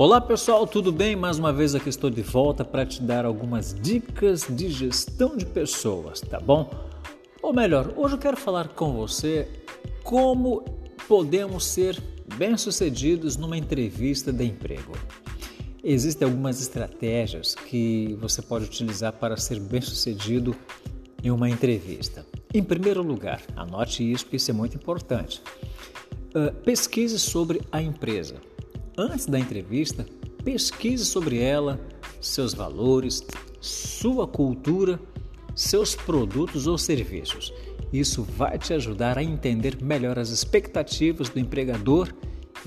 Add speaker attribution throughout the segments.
Speaker 1: Olá pessoal, tudo bem? Mais uma vez aqui estou de volta para te dar algumas dicas de gestão de pessoas, tá bom? Ou melhor, hoje eu quero falar com você como podemos ser bem-sucedidos numa entrevista de emprego. Existem algumas estratégias que você pode utilizar para ser bem-sucedido em uma entrevista. Em primeiro lugar, anote isso porque isso é muito importante. Uh, pesquise sobre a empresa. Antes da entrevista, pesquise sobre ela, seus valores, sua cultura, seus produtos ou serviços. Isso vai te ajudar a entender melhor as expectativas do empregador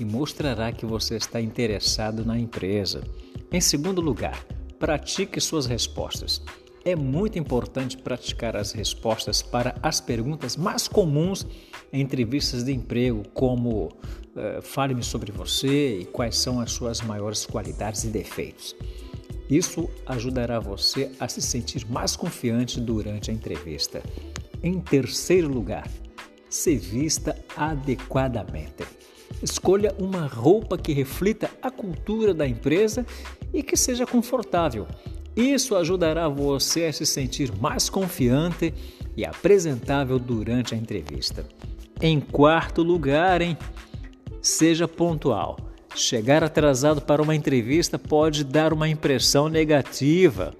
Speaker 1: e mostrará que você está interessado na empresa. Em segundo lugar, pratique suas respostas. É muito importante praticar as respostas para as perguntas mais comuns em entrevistas de emprego, como uh, fale-me sobre você e quais são as suas maiores qualidades e defeitos. Isso ajudará você a se sentir mais confiante durante a entrevista. Em terceiro lugar, se vista adequadamente. Escolha uma roupa que reflita a cultura da empresa e que seja confortável. Isso ajudará você a se sentir mais confiante e apresentável durante a entrevista. Em quarto lugar, hein? Seja pontual. Chegar atrasado para uma entrevista pode dar uma impressão negativa.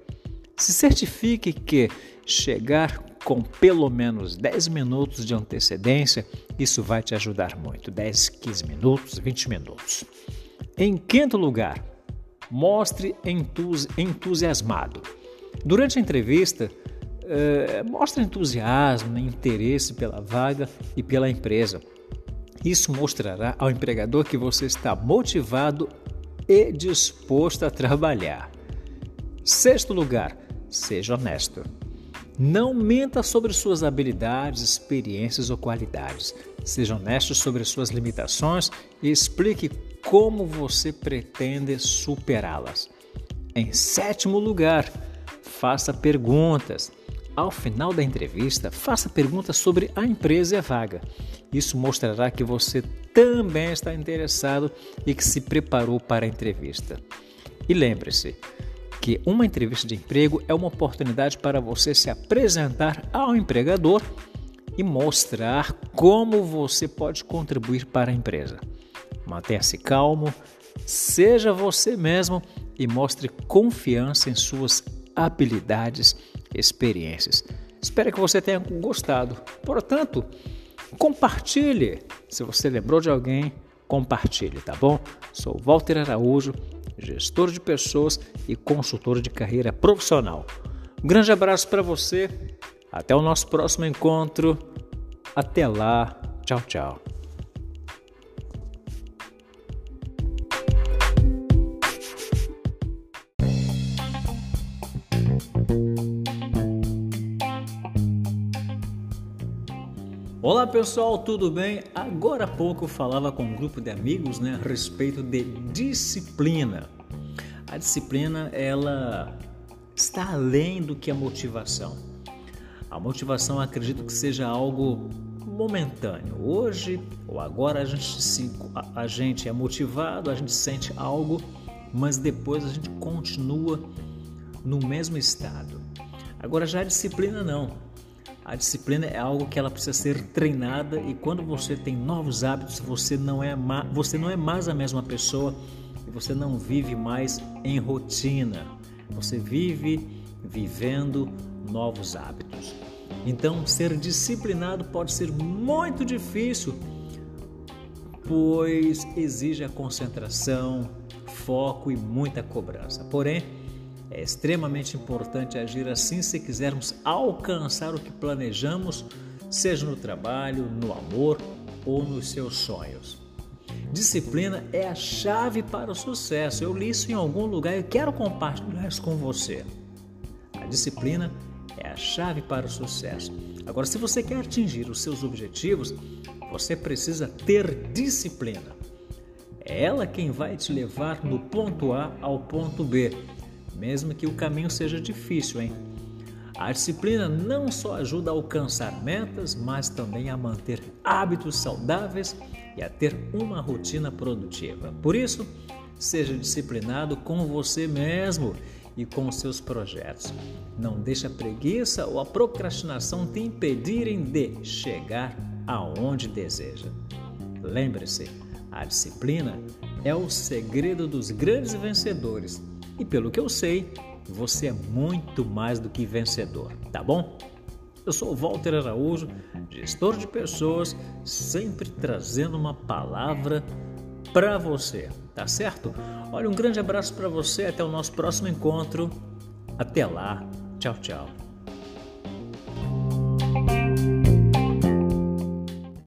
Speaker 1: Se certifique que chegar com pelo menos 10 minutos de antecedência, isso vai te ajudar muito. 10, 15 minutos, 20 minutos. Em quinto lugar, mostre entusiasmado. Durante a entrevista, eh, mostre entusiasmo, interesse pela vaga e pela empresa. Isso mostrará ao empregador que você está motivado e disposto a trabalhar. Sexto lugar, seja honesto. Não menta sobre suas habilidades, experiências ou qualidades. Seja honesto sobre suas limitações e explique como você pretende superá-las. Em sétimo lugar, faça perguntas. Ao final da entrevista, faça perguntas sobre a empresa e a vaga. Isso mostrará que você também está interessado e que se preparou para a entrevista. E lembre-se que uma entrevista de emprego é uma oportunidade para você se apresentar ao empregador e mostrar como você pode contribuir para a empresa. Mantenha-se calmo, seja você mesmo e mostre confiança em suas habilidades e experiências. Espero que você tenha gostado. Portanto, compartilhe. Se você lembrou de alguém, compartilhe, tá bom? Sou Walter Araújo, gestor de pessoas e consultor de carreira profissional. Um grande abraço para você. Até o nosso próximo encontro. Até lá. Tchau, tchau. Olá pessoal, tudo bem? Agora há pouco falava com um grupo de amigos né, a respeito de disciplina. A disciplina ela está além do que a motivação. A motivação acredito que seja algo momentâneo. Hoje ou agora a gente, se, a gente é motivado, a gente sente algo, mas depois a gente continua no mesmo estado. Agora já a disciplina não. A disciplina é algo que ela precisa ser treinada e quando você tem novos hábitos, você não é você não é mais a mesma pessoa e você não vive mais em rotina. Você vive vivendo novos hábitos. Então, ser disciplinado pode ser muito difícil, pois exige a concentração, foco e muita cobrança. Porém, é extremamente importante agir assim se quisermos alcançar o que planejamos, seja no trabalho, no amor ou nos seus sonhos. Disciplina é a chave para o sucesso. Eu li isso em algum lugar e quero compartilhar isso com você. A disciplina é a chave para o sucesso. Agora, se você quer atingir os seus objetivos, você precisa ter disciplina. É ela quem vai te levar do ponto A ao ponto B mesmo que o caminho seja difícil, hein? A disciplina não só ajuda a alcançar metas, mas também a manter hábitos saudáveis e a ter uma rotina produtiva. Por isso, Seja disciplinado com você mesmo e com seus projetos. Não deixe a preguiça ou a procrastinação te impedirem de chegar aonde deseja. Lembre-se, a disciplina é o segredo dos grandes vencedores. E pelo que eu sei, você é muito mais do que vencedor, tá bom? Eu sou Walter Araújo, gestor de pessoas, sempre trazendo uma palavra para você, tá certo? Olha, um grande abraço para você, até o nosso próximo encontro. Até lá, tchau, tchau.